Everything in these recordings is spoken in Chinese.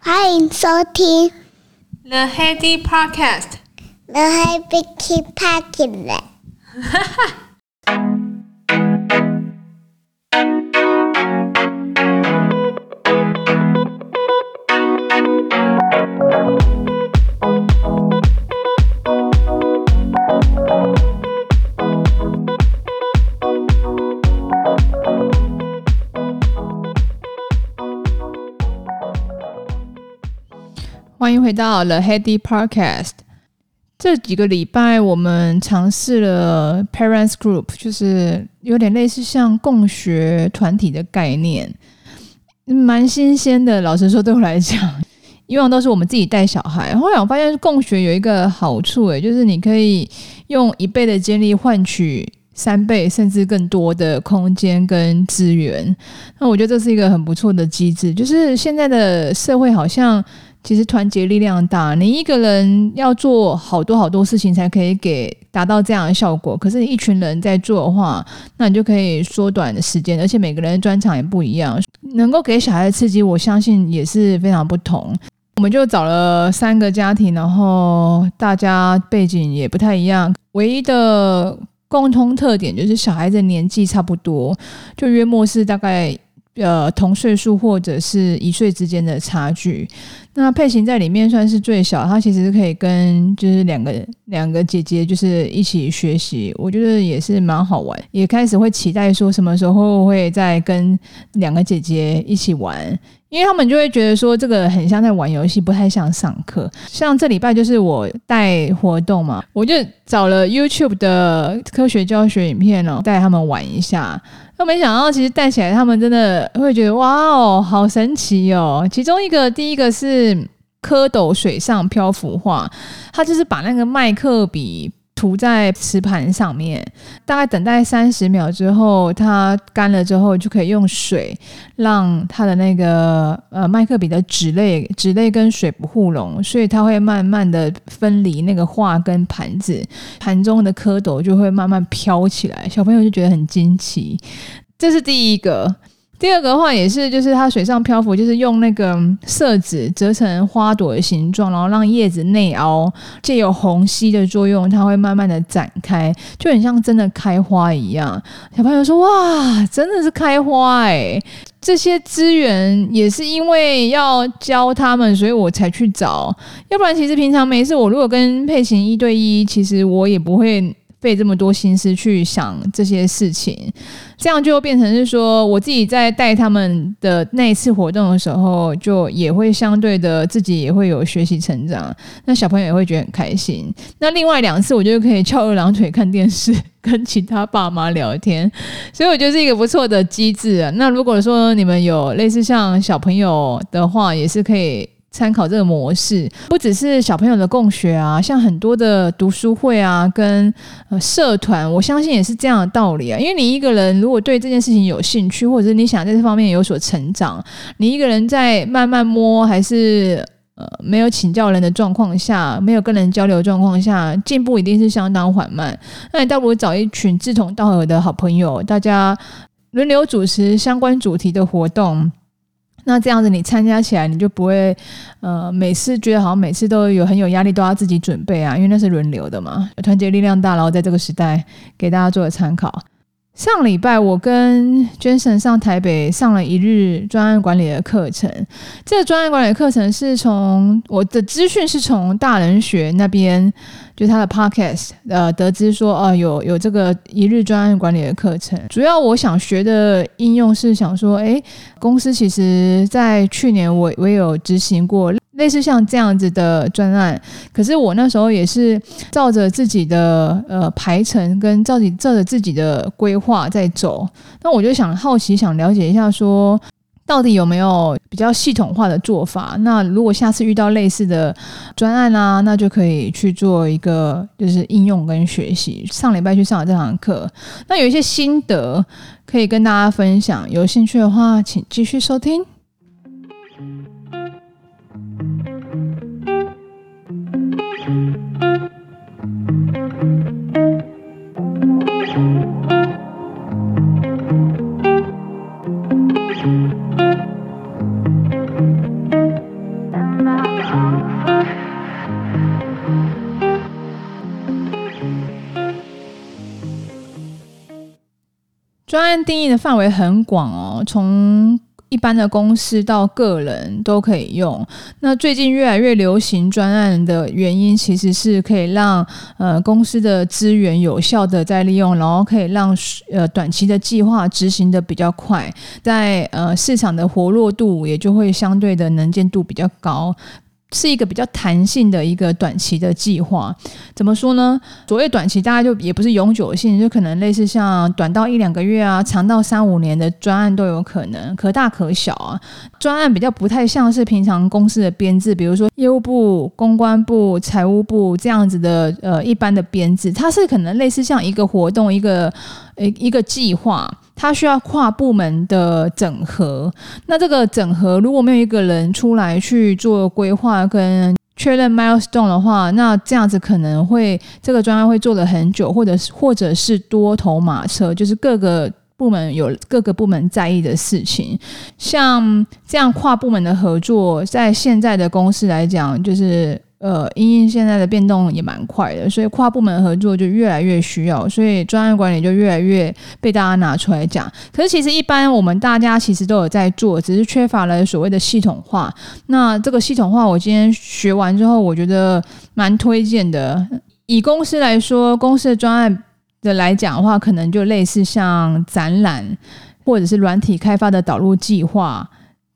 欢迎收听 The Heady Podcast。The Heady Podcast。哈哈。 欢迎回到 The Heady Podcast。这几个礼拜，我们尝试了 Parents Group，就是有点类似像共学团体的概念，蛮新鲜的。老实说，对我来讲，以往都是我们自己带小孩。后来我发现共学有一个好处，诶，就是你可以用一倍的精力换取三倍甚至更多的空间跟资源。那我觉得这是一个很不错的机制。就是现在的社会好像。其实团结力量大，你一个人要做好多好多事情才可以给达到这样的效果。可是你一群人在做的话，那你就可以缩短的时间，而且每个人的专长也不一样，能够给小孩的刺激，我相信也是非常不同。我们就找了三个家庭，然后大家背景也不太一样，唯一的共通特点就是小孩子年纪差不多，就约莫是大概。呃，同岁数或者是一岁之间的差距，那佩琴在里面算是最小，她其实可以跟就是两个两个姐姐就是一起学习，我觉得也是蛮好玩，也开始会期待说什么时候会再跟两个姐姐一起玩。因为他们就会觉得说这个很像在玩游戏，不太像上课。像这礼拜就是我带活动嘛，我就找了 YouTube 的科学教学影片哦，带他们玩一下。都没想到，其实带起来他们真的会觉得哇哦，好神奇哦。其中一个第一个是蝌蚪水上漂浮画，他就是把那个麦克笔。涂在瓷盘上面，大概等待三十秒之后，它干了之后，就可以用水让它的那个呃麦克笔的纸类纸类跟水不互溶，所以它会慢慢的分离那个画跟盘子，盘中的蝌蚪就会慢慢飘起来，小朋友就觉得很惊奇。这是第一个。第二个话也是，就是它水上漂浮，就是用那个色纸折成花朵的形状，然后让叶子内凹，借由虹吸的作用，它会慢慢的展开，就很像真的开花一样。小朋友说：“哇，真的是开花哎！”这些资源也是因为要教他们，所以我才去找。要不然，其实平常没事，我如果跟佩琴一对一，其实我也不会。费这么多心思去想这些事情，这样就变成是说，我自己在带他们的那一次活动的时候，就也会相对的自己也会有学习成长，那小朋友也会觉得很开心。那另外两次，我就可以翘二郎腿看电视，跟其他爸妈聊天，所以我觉得是一个不错的机制啊。那如果说你们有类似像小朋友的话，也是可以。参考这个模式，不只是小朋友的共学啊，像很多的读书会啊，跟呃社团，我相信也是这样的道理啊。因为你一个人如果对这件事情有兴趣，或者是你想在这方面有所成长，你一个人在慢慢摸，还是呃没有请教人的状况下，没有跟人交流状况下，进步一定是相当缓慢。那你倒不如找一群志同道合的好朋友，大家轮流主持相关主题的活动。那这样子你参加起来，你就不会，呃，每次觉得好像每次都有很有压力，都要自己准备啊，因为那是轮流的嘛。团结力量大，然后在这个时代给大家做个参考。上礼拜我跟 Jason 上台北上了一日专案管理的课程。这个专案管理课程是从我的资讯是从大人学那边，就他的 Podcast 呃得知说哦、有有这个一日专案管理的课程。主要我想学的应用是想说，诶，公司其实在去年我我有执行过。类似像这样子的专案，可是我那时候也是照着自己的呃排程跟照着照着自己的规划在走。那我就想好奇想了解一下，说到底有没有比较系统化的做法？那如果下次遇到类似的专案啊，那就可以去做一个就是应用跟学习。上礼拜去上了这堂课，那有一些心得可以跟大家分享。有兴趣的话，请继续收听。专案定义的范围很广哦，从一般的公司到个人都可以用。那最近越来越流行专案的原因，其实是可以让呃公司的资源有效的再利用，然后可以让呃短期的计划执行的比较快，在呃市场的活络度也就会相对的能见度比较高。是一个比较弹性的一个短期的计划，怎么说呢？所谓短期，大概就也不是永久性，就可能类似像短到一两个月啊，长到三五年的专案都有可能，可大可小啊。专案比较不太像是平常公司的编制，比如说业务部、公关部、财务部这样子的呃一般的编制，它是可能类似像一个活动、一个呃一个计划。它需要跨部门的整合，那这个整合如果没有一个人出来去做规划跟确认 milestone 的话，那这样子可能会这个专案会做了很久，或者是或者是多头马车，就是各个部门有各个部门在意的事情，像这样跨部门的合作，在现在的公司来讲，就是。呃，因应现在的变动也蛮快的，所以跨部门合作就越来越需要，所以专案管理就越来越被大家拿出来讲。可是其实一般我们大家其实都有在做，只是缺乏了所谓的系统化。那这个系统化，我今天学完之后，我觉得蛮推荐的。以公司来说，公司的专案的来讲的话，可能就类似像展览，或者是软体开发的导入计划。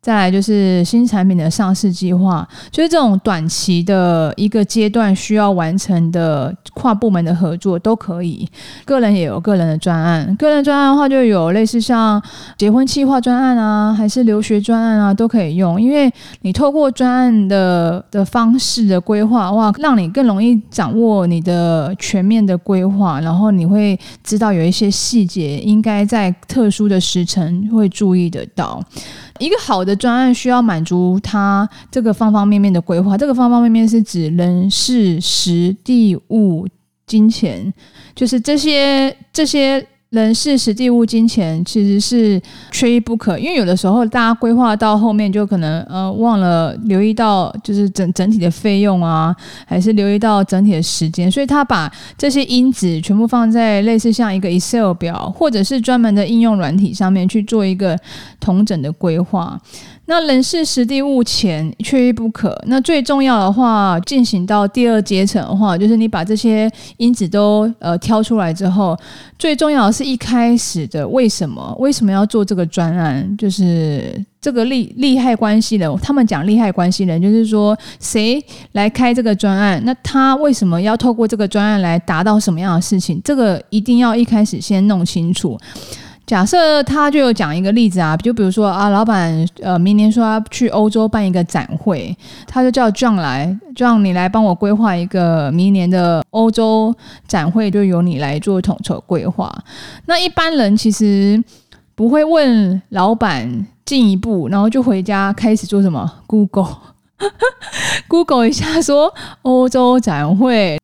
再来就是新产品的上市计划，就是这种短期的一个阶段需要完成的跨部门的合作都可以。个人也有个人的专案，个人专案的话就有类似像结婚计划专案啊，还是留学专案啊，都可以用。因为你透过专案的的方式的规划的话，让你更容易掌握你的全面的规划，然后你会知道有一些细节应该在特殊的时辰会注意得到。一个好的专案需要满足他这个方方面面的规划，这个方方面面是指人、事、时、地、物、金钱，就是这些这些。人事、实际、物、金钱其实是缺一不可，因为有的时候大家规划到后面就可能呃忘了留意到就是整整体的费用啊，还是留意到整体的时间，所以他把这些因子全部放在类似像一个 Excel 表，或者是专门的应用软体上面去做一个同整的规划。那人事、时地、物、钱缺一不可。那最重要的话，进行到第二阶层的话，就是你把这些因子都呃挑出来之后，最重要的是一开始的为什么？为什么要做这个专案？就是这个利利害关系人，他们讲利害关系人，就是说谁来开这个专案？那他为什么要透过这个专案来达到什么样的事情？这个一定要一开始先弄清楚。假设他就有讲一个例子啊，就比如说啊，老板呃，明年说要去欧洲办一个展会，他就叫 John 来，John 你来帮我规划一个明年的欧洲展会，就由你来做统筹规划。那一般人其实不会问老板进一步，然后就回家开始做什么？Google，Google 一下说欧洲展会，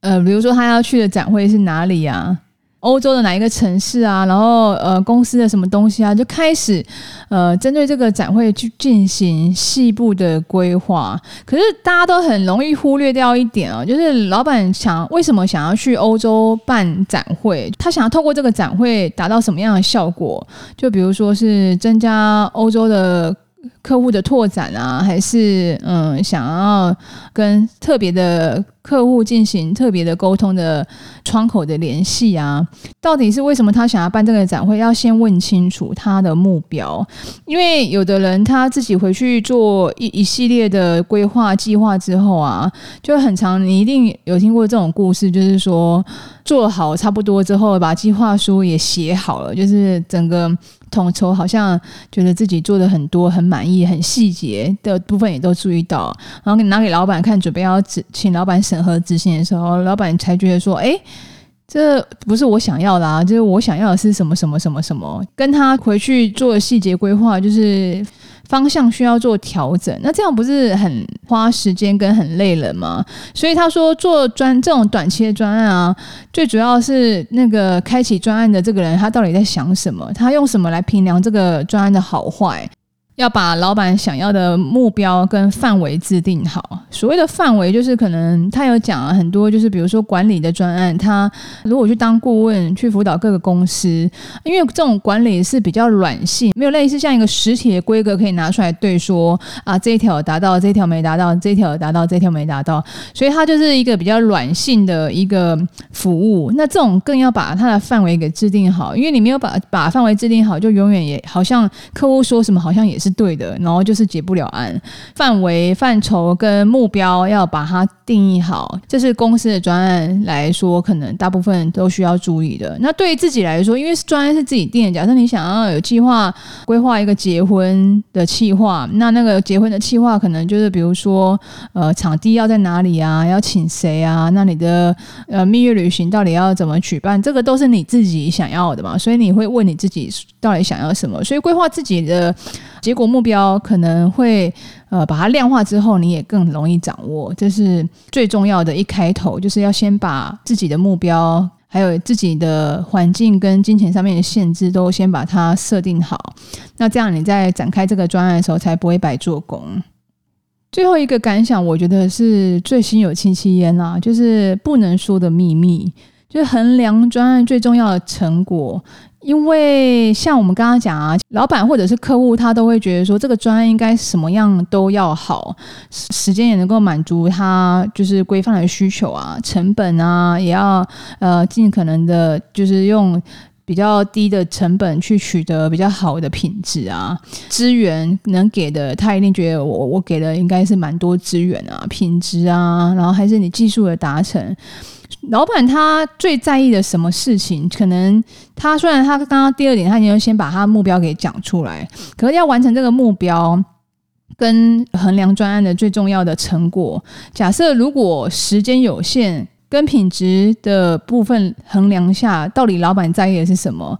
呃，比如说他要去的展会是哪里呀？欧洲的哪一个城市啊？然后呃，公司的什么东西啊？就开始呃，针对这个展会去进行细部的规划。可是大家都很容易忽略掉一点啊，就是老板想为什么想要去欧洲办展会？他想要透过这个展会达到什么样的效果？就比如说是增加欧洲的。客户的拓展啊，还是嗯，想要跟特别的客户进行特别的沟通的窗口的联系啊？到底是为什么他想要办这个展会？要先问清楚他的目标，因为有的人他自己回去做一一系列的规划计划之后啊，就很长。你一定有听过这种故事，就是说做好差不多之后，把计划书也写好了，就是整个。统筹好像觉得自己做的很多，很满意，很细节的部分也都注意到，然后拿给老板看，准备要请老板审核执行的时候，老板才觉得说：“哎，这不是我想要的啊！就是我想要的是什么什么什么什么。”跟他回去做细节规划，就是。方向需要做调整，那这样不是很花时间跟很累人吗？所以他说做专这种短期的专案啊，最主要是那个开启专案的这个人，他到底在想什么？他用什么来评量这个专案的好坏？要把老板想要的目标跟范围制定好。所谓的范围，就是可能他有讲了很多，就是比如说管理的专案，他如果去当顾问，去辅导各个公司，因为这种管理是比较软性，没有类似像一个实体的规格可以拿出来对说啊，这一条达到，这一条没达到，这一条达到，这一条没达到，所以它就是一个比较软性的一个服务。那这种更要把它的范围给制定好，因为你没有把把范围制定好，就永远也好像客户说什么，好像也是。对的，然后就是结不了案，范围、范畴跟目标要把它定义好，这是公司的专案来说，可能大部分都需要注意的。那对于自己来说，因为专案是自己定的，假设你想要有计划规划一个结婚的计划，那那个结婚的计划可能就是比如说，呃，场地要在哪里啊？要请谁啊？那你的呃蜜月旅行到底要怎么举办？这个都是你自己想要的嘛，所以你会问你自己到底想要什么，所以规划自己的。结果目标可能会呃把它量化之后，你也更容易掌握。这是最重要的一开头，就是要先把自己的目标，还有自己的环境跟金钱上面的限制都先把它设定好。那这样你在展开这个专案的时候，才不会白做工。最后一个感想，我觉得是最心有戚戚焉啊，就是不能说的秘密，就是衡量专案最重要的成果。因为像我们刚刚讲啊，老板或者是客户，他都会觉得说这个专案应该什么样都要好，时间也能够满足他就是规范的需求啊，成本啊也要呃尽可能的，就是用比较低的成本去取得比较好的品质啊，资源能给的他一定觉得我我给的应该是蛮多资源啊，品质啊，然后还是你技术的达成。老板他最在意的什么事情？可能他虽然他刚刚第二点他已经先把他的目标给讲出来，可是要完成这个目标跟衡量专案的最重要的成果，假设如果时间有限，跟品质的部分衡量下，到底老板在意的是什么？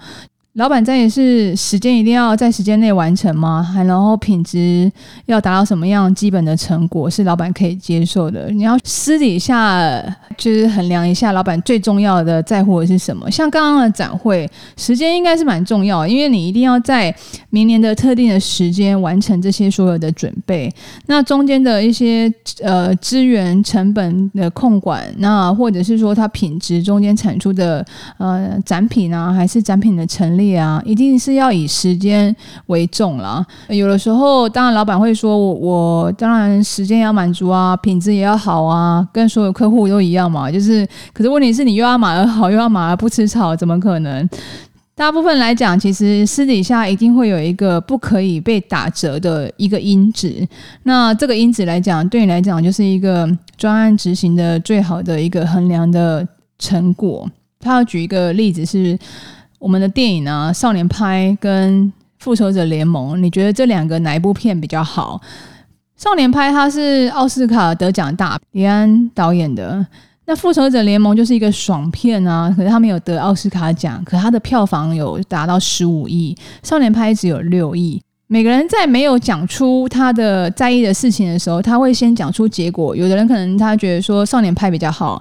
老板在意是时间一定要在时间内完成吗？还然后品质要达到什么样基本的成果是老板可以接受的？你要私底下就是衡量一下老板最重要的在乎的是什么？像刚刚的展会时间应该是蛮重要，因为你一定要在明年的特定的时间完成这些所有的准备。那中间的一些呃资源成本的控管，那或者是说它品质中间产出的呃展品啊，还是展品的成立啊，一定是要以时间为重啦。有的时候，当然老板会说我，我当然时间要满足啊，品质也要好啊，跟所有客户都一样嘛。就是，可是问题是你又要马儿好，又要马儿不吃草，怎么可能？大部分来讲，其实私底下一定会有一个不可以被打折的一个因子。那这个因子来讲，对你来讲就是一个专案执行的最好的一个衡量的成果。他要举一个例子是。我们的电影呢，《少年派》跟《复仇者联盟》，你觉得这两个哪一部片比较好？《少年派》它是奥斯卡得奖大，李安导演的。那《复仇者联盟》就是一个爽片啊，可是他没有得奥斯卡奖，可它的票房有达到十五亿，《少年派》只有六亿。每个人在没有讲出他的在意的事情的时候，他会先讲出结果。有的人可能他觉得说少年派比较好，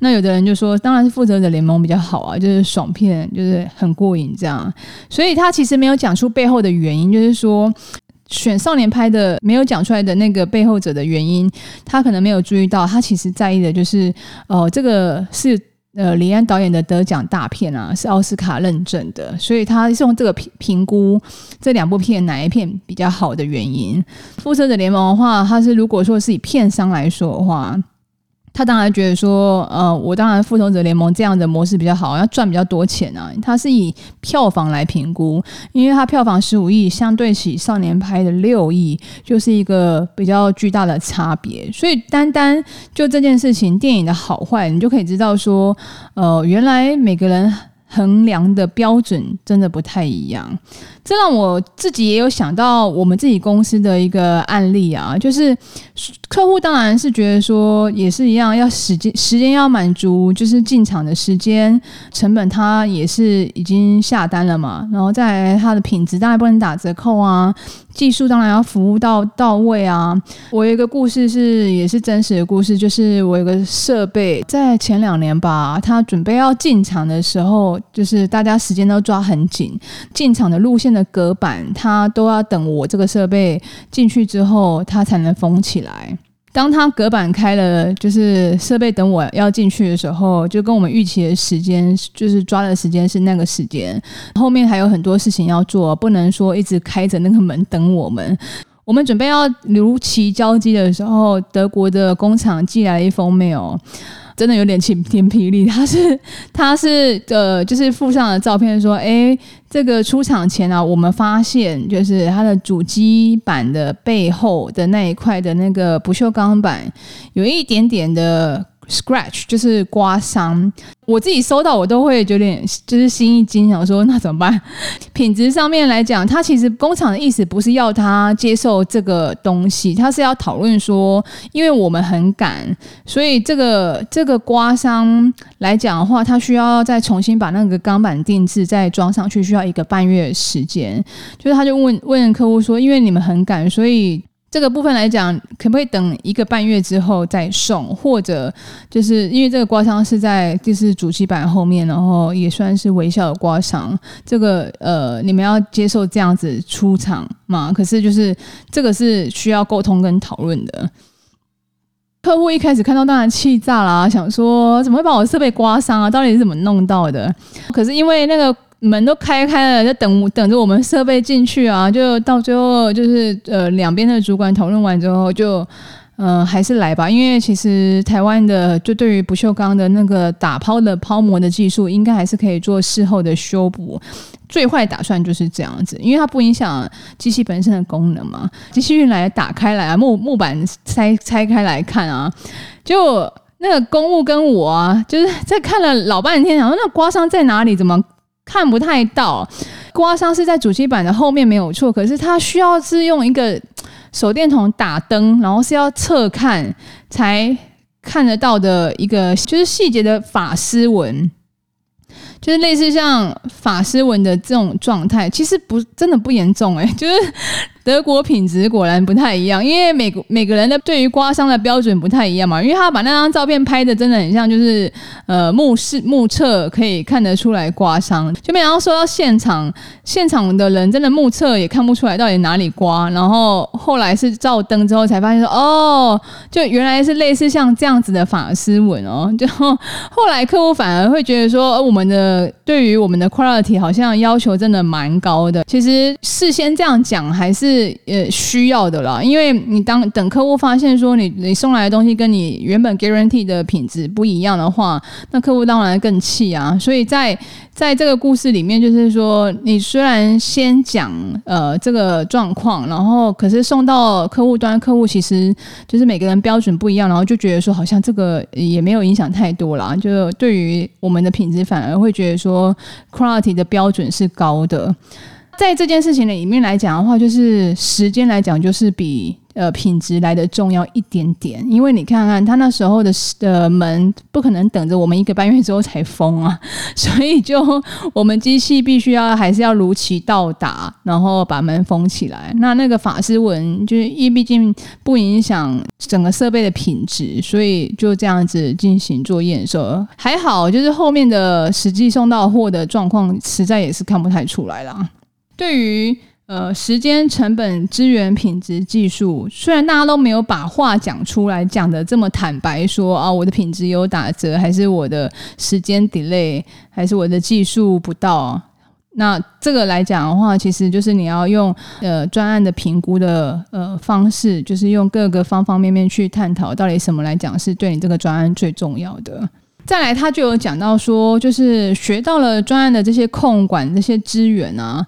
那有的人就说当然是复仇者联盟比较好啊，就是爽片，就是很过瘾这样。所以他其实没有讲出背后的原因，就是说选少年派的没有讲出来的那个背后者的原因，他可能没有注意到，他其实在意的就是哦、这个是。呃，李安导演的得奖大片啊，是奥斯卡认证的，所以他是用这个评评估这两部片哪一片比较好的原因。复仇者联盟的话，它是如果说是以片商来说的话。他当然觉得说，呃，我当然复仇者联盟这样的模式比较好，要赚比较多钱啊。他是以票房来评估，因为他票房十五亿，相对起少年派的六亿，就是一个比较巨大的差别。所以单单就这件事情，电影的好坏，你就可以知道说，呃，原来每个人衡量的标准真的不太一样。这让我自己也有想到我们自己公司的一个案例啊，就是客户当然是觉得说也是一样，要时间时间要满足，就是进场的时间成本，他也是已经下单了嘛。然后再来他的品质当然不能打折扣啊，技术当然要服务到到位啊。我有一个故事是也是真实的故事，就是我有个设备在前两年吧，他准备要进场的时候，就是大家时间都抓很紧，进场的路线的隔板，它都要等我这个设备进去之后，它才能封起来。当它隔板开了，就是设备等我要进去的时候，就跟我们预期的时间，就是抓的时间是那个时间。后面还有很多事情要做，不能说一直开着那个门等我们。我们准备要如期交机的时候，德国的工厂寄来了一封 mail。真的有点晴天霹雳，他是他是呃，就是附上的照片说，哎，这个出厂前啊，我们发现就是它的主机板的背后的那一块的那个不锈钢板有一点点的。Scratch 就是刮伤，我自己收到我都会有点就是心一惊，想说那怎么办？品质上面来讲，他其实工厂的意思不是要他接受这个东西，他是要讨论说，因为我们很赶，所以这个这个刮伤来讲的话，他需要再重新把那个钢板定制再装上去，需要一个半月时间。就是他就问问客户说，因为你们很赶，所以。这个部分来讲，可不可以等一个半月之后再送？或者就是因为这个刮伤是在就是主机板后面，然后也算是微小的刮伤。这个呃，你们要接受这样子出厂吗？可是就是这个是需要沟通跟讨论的。客户一开始看到当然气炸了，想说怎么会把我设备刮伤啊？到底是怎么弄到的？可是因为那个。门都开开了，就等等着我们设备进去啊！就到最后就是呃，两边的主管讨论完之后就，嗯还是来吧，因为其实台湾的就对于不锈钢的那个打抛的抛膜的技术，应该还是可以做事后的修补。最坏打算就是这样子，因为它不影响机器本身的功能嘛。机器运来打开来啊，木木板拆拆开来看啊，就那个公务跟我啊，就是在看了老半天，然后那刮伤在哪里？怎么？看不太到，刮伤是在主机板的后面没有错，可是它需要是用一个手电筒打灯，然后是要侧看才看得到的一个，就是细节的法丝纹，就是类似像法丝纹的这种状态，其实不真的不严重诶、就是。德国品质果然不太一样，因为每个每个人的对于刮伤的标准不太一样嘛。因为他把那张照片拍的真的很像，就是呃目视目测可以看得出来刮伤，就没想到说到现场，现场的人真的目测也看不出来到底哪里刮。然后后来是照灯之后才发现说，哦，就原来是类似像这样子的法丝纹哦。就后来客户反而会觉得说，我们的对于我们的 quality 好像要求真的蛮高的。其实事先这样讲还是。是呃需要的啦，因为你当等客户发现说你你送来的东西跟你原本 guarantee 的品质不一样的话，那客户当然更气啊。所以在在这个故事里面，就是说你虽然先讲呃这个状况，然后可是送到客户端，客户其实就是每个人标准不一样，然后就觉得说好像这个也没有影响太多啦。就对于我们的品质，反而会觉得说 quality 的标准是高的。在这件事情的里面来讲的话，就是时间来讲，就是比呃品质来的重要一点点。因为你看看他那时候的的门，不可能等着我们一个半月之后才封啊，所以就我们机器必须要还是要如期到达，然后把门封起来。那那个法丝纹，就是因为毕竟不影响整个设备的品质，所以就这样子进行做验收。还好，就是后面的实际送到货的状况，实在也是看不太出来啦。对于呃时间成本、资源、品质、技术，虽然大家都没有把话讲出来，讲得这么坦白说，说啊我的品质有打折，还是我的时间 delay，还是我的技术不到。那这个来讲的话，其实就是你要用呃专案的评估的呃方式，就是用各个方方面面去探讨，到底什么来讲是对你这个专案最重要的。再来，他就有讲到说，就是学到了专案的这些控管这些资源啊，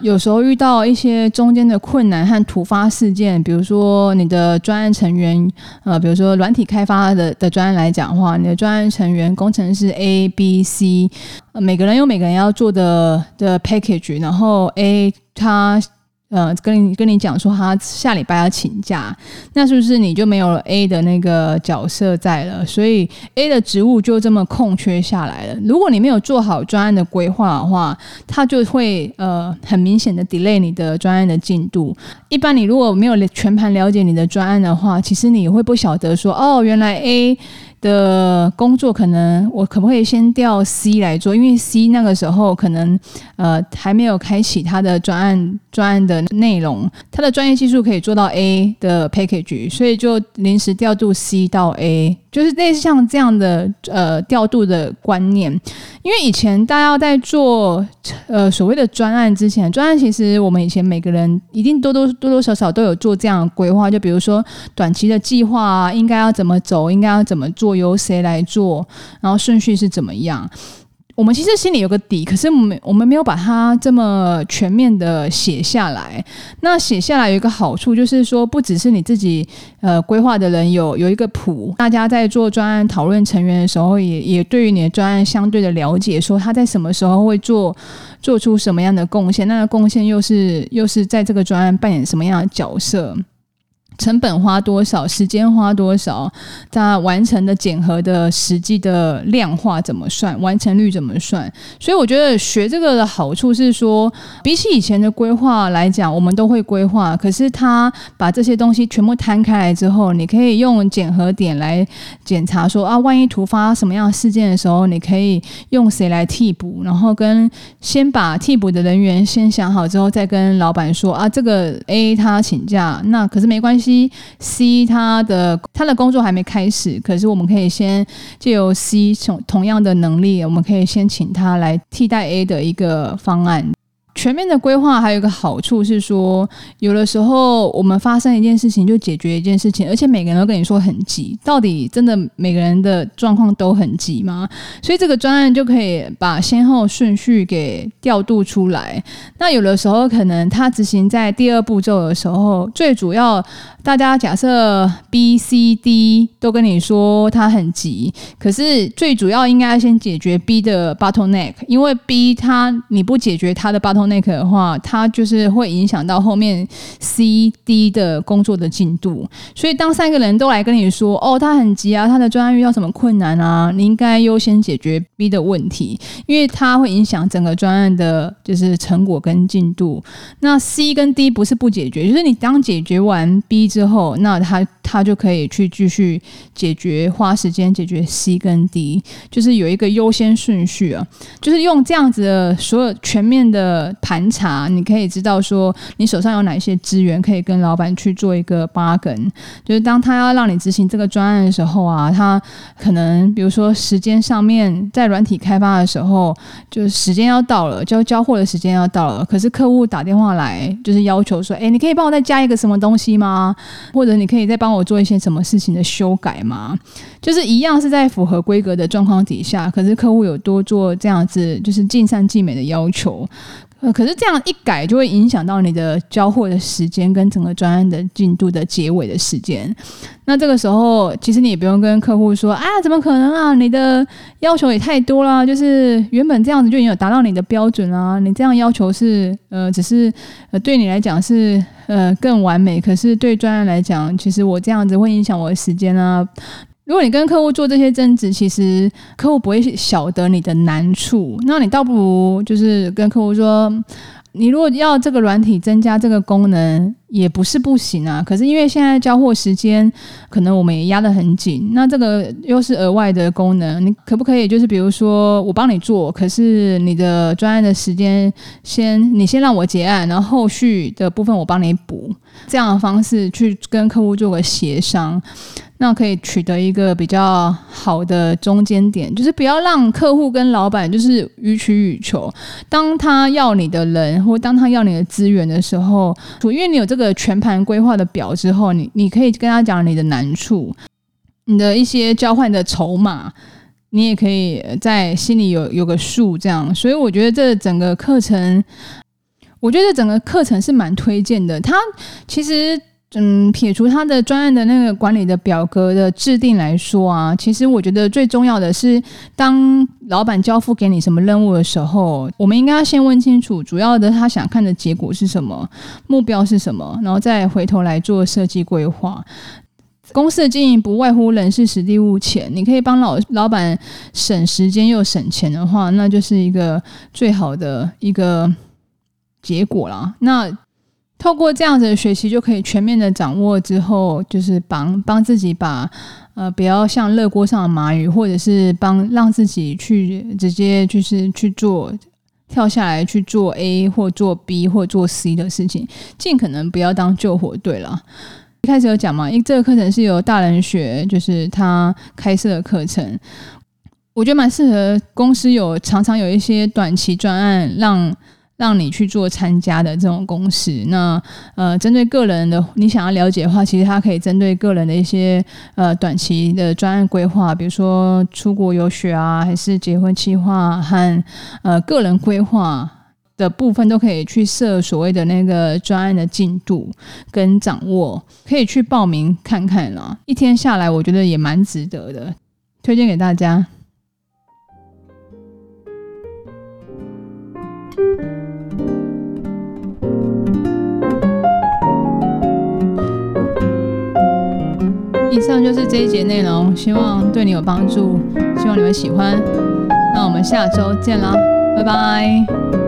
有时候遇到一些中间的困难和突发事件，比如说你的专案成员，呃，比如说软体开发的的专案来讲的话，你的专案成员工程师 A、B、C，呃，每个人有每个人要做的的 package，然后 A 他。呃，跟你跟你讲说他下礼拜要请假，那是不是你就没有了 A 的那个角色在了？所以 A 的职务就这么空缺下来了。如果你没有做好专案的规划的话，它就会呃很明显的 delay 你的专案的进度。一般你如果没有全盘了解你的专案的话，其实你会不晓得说哦，原来 A 的工作可能我可不可以先调 C 来做？因为 C 那个时候可能呃还没有开启他的专案专案的内容，他的专业技术可以做到 A 的 package，所以就临时调度 C 到 A，就是类似像这样的呃调度的观念。因为以前大家在做呃所谓的专案之前，专案其实我们以前每个人一定多多多多少少都有做这样的规划，就比如说短期的计划啊，应该要怎么走，应该要怎么做。由谁来做，然后顺序是怎么样？我们其实心里有个底，可是我们我们没有把它这么全面的写下来。那写下来有一个好处，就是说不只是你自己呃规划的人有有一个谱，大家在做专案讨论成员的时候也，也也对于你的专案相对的了解，说他在什么时候会做做出什么样的贡献，那个贡献又是又是在这个专案扮演什么样的角色。成本花多少，时间花多少，它完成的检核的实际的量化怎么算，完成率怎么算？所以我觉得学这个的好处是说，比起以前的规划来讲，我们都会规划，可是他把这些东西全部摊开来之后，你可以用检核点来检查说啊，万一突发什么样的事件的时候，你可以用谁来替补，然后跟先把替补的人员先想好之后，再跟老板说啊，这个 A 他请假，那可是没关系。C C 他的他的工作还没开始，可是我们可以先借由 C 同同样的能力，我们可以先请他来替代 A 的一个方案。全面的规划还有一个好处是说，有的时候我们发生一件事情就解决一件事情，而且每个人都跟你说很急，到底真的每个人的状况都很急吗？所以这个专案就可以把先后顺序给调度出来。那有的时候可能他执行在第二步骤的时候，最主要大家假设 B、C、D 都跟你说他很急，可是最主要应该先解决 B 的 bottleneck，因为 B 他你不解决他的 bottleneck。那个的话，它就是会影响到后面 C、D 的工作的进度。所以，当三个人都来跟你说：“哦，他很急啊，他的专案遇到什么困难啊？”你应该优先解决 B 的问题，因为它会影响整个专案的，就是成果跟进度。那 C 跟 D 不是不解决，就是你当解决完 B 之后，那他他就可以去继续解决，花时间解决 C 跟 D，就是有一个优先顺序啊，就是用这样子的所有全面的。盘查，你可以知道说你手上有哪一些资源，可以跟老板去做一个 bargain。就是当他要让你执行这个专案的时候啊，他可能比如说时间上面在软体开发的时候，就是时间要到了，交交货的时间要到了，可是客户打电话来，就是要求说，哎，你可以帮我再加一个什么东西吗？或者你可以再帮我做一些什么事情的修改吗？就是一样是在符合规格的状况底下，可是客户有多做这样子，就是尽善尽美的要求。呃，可是这样一改就会影响到你的交货的时间跟整个专案的进度的结尾的时间。那这个时候，其实你也不用跟客户说啊，怎么可能啊？你的要求也太多了，就是原本这样子就已经有达到你的标准啊。你这样要求是呃，只是呃，对你来讲是呃更完美，可是对专案来讲，其实我这样子会影响我的时间啊。如果你跟客户做这些争执，其实客户不会晓得你的难处，那你倒不如就是跟客户说，你如果要这个软体增加这个功能，也不是不行啊。可是因为现在交货时间可能我们也压得很紧，那这个又是额外的功能，你可不可以就是比如说我帮你做，可是你的专案的时间先你先让我结案，然后后续的部分我帮你补，这样的方式去跟客户做个协商。那可以取得一个比较好的中间点，就是不要让客户跟老板就是予取予求。当他要你的人，或当他要你的资源的时候，因为你有这个全盘规划的表之后，你你可以跟他讲你的难处，你的一些交换的筹码，你也可以在心里有有个数。这样，所以我觉得这整个课程，我觉得整个课程是蛮推荐的。它其实。嗯，撇除他的专案的那个管理的表格的制定来说啊，其实我觉得最重要的是，当老板交付给你什么任务的时候，我们应该要先问清楚，主要的他想看的结果是什么，目标是什么，然后再回头来做设计规划。公司的经营不外乎人事、实地、物、钱，你可以帮老老板省时间又省钱的话，那就是一个最好的一个结果啦。那。透过这样子的学习，就可以全面的掌握之后，就是帮帮自己把呃，不要像热锅上的蚂蚁，或者是帮让自己去直接就是去做跳下来去做 A 或做 B 或做 C 的事情，尽可能不要当救火队了。一开始有讲嘛，因为这个课程是由大人学，就是他开设的课程，我觉得蛮适合公司有常常有一些短期专案让。让你去做参加的这种公司，那呃，针对个人的你想要了解的话，其实它可以针对个人的一些呃短期的专案规划，比如说出国游学啊，还是结婚计划和呃个人规划的部分，都可以去设所谓的那个专案的进度跟掌握，可以去报名看看啦。一天下来，我觉得也蛮值得的，推荐给大家。以上就是这一节内容，希望对你有帮助，希望你们喜欢。那我们下周见啦，拜拜。